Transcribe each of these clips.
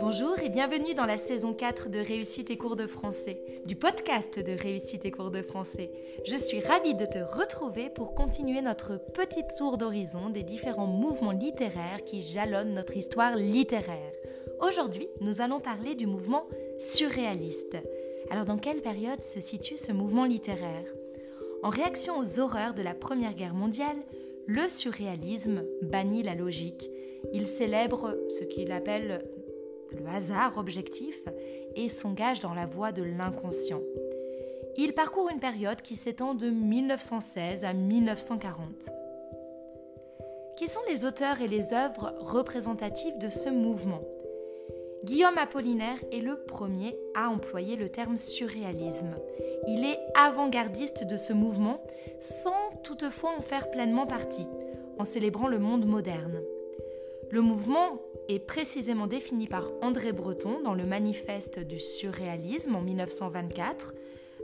Bonjour et bienvenue dans la saison 4 de Réussite et cours de français, du podcast de Réussite et cours de français. Je suis ravie de te retrouver pour continuer notre petit tour d'horizon des différents mouvements littéraires qui jalonnent notre histoire littéraire. Aujourd'hui, nous allons parler du mouvement surréaliste. Alors dans quelle période se situe ce mouvement littéraire? En réaction aux horreurs de la Première Guerre mondiale, le surréalisme bannit la logique. Il célèbre ce qu'il appelle le hasard objectif et s'engage dans la voie de l'inconscient. Il parcourt une période qui s'étend de 1916 à 1940. Qui sont les auteurs et les œuvres représentatives de ce mouvement? Guillaume Apollinaire est le premier à employer le terme surréalisme. Il est avant-gardiste de ce mouvement sans toutefois en faire pleinement partie, en célébrant le monde moderne. Le mouvement est précisément défini par André Breton dans le manifeste du surréalisme en 1924.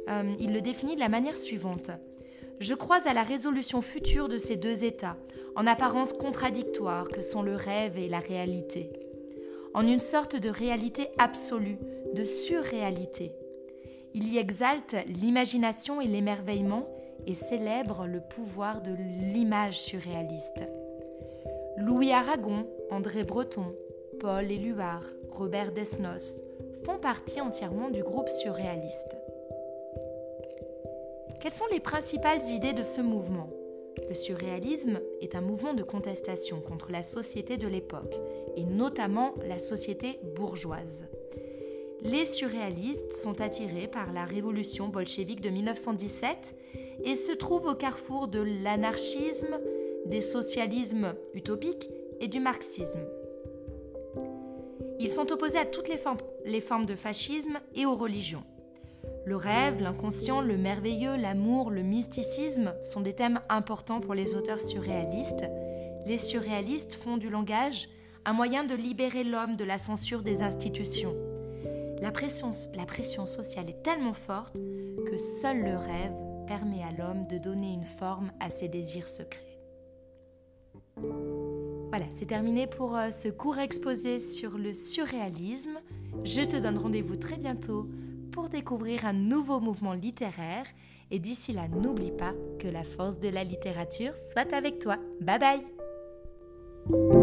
Euh, il le définit de la manière suivante. Je crois à la résolution future de ces deux états, en apparence contradictoires que sont le rêve et la réalité, en une sorte de réalité absolue, de surréalité. Il y exalte l'imagination et l'émerveillement et célèbre le pouvoir de l'image surréaliste. Louis Aragon, André Breton, Paul Éluard, Robert Desnos font partie entièrement du groupe surréaliste. Quelles sont les principales idées de ce mouvement? Le surréalisme est un mouvement de contestation contre la société de l'époque, et notamment la société bourgeoise. Les surréalistes sont attirés par la révolution bolchevique de 1917 et se trouvent au carrefour de l'anarchisme, des socialismes utopiques et du marxisme. Ils sont opposés à toutes les formes, les formes de fascisme et aux religions. Le rêve, l'inconscient, le merveilleux, l'amour, le mysticisme sont des thèmes importants pour les auteurs surréalistes. Les surréalistes font du langage un moyen de libérer l'homme de la censure des institutions. La pression, sociale est tellement forte que seul le rêve permet à l'homme de donner une forme à ses désirs secrets. Voilà, c'est terminé pour euh, ce court exposé sur le surréalisme. Je te donne rendez-vous très bientôt pour découvrir un nouveau mouvement littéraire. Et d'ici là, n'oublie pas que la force de la littérature soit avec toi. Bye bye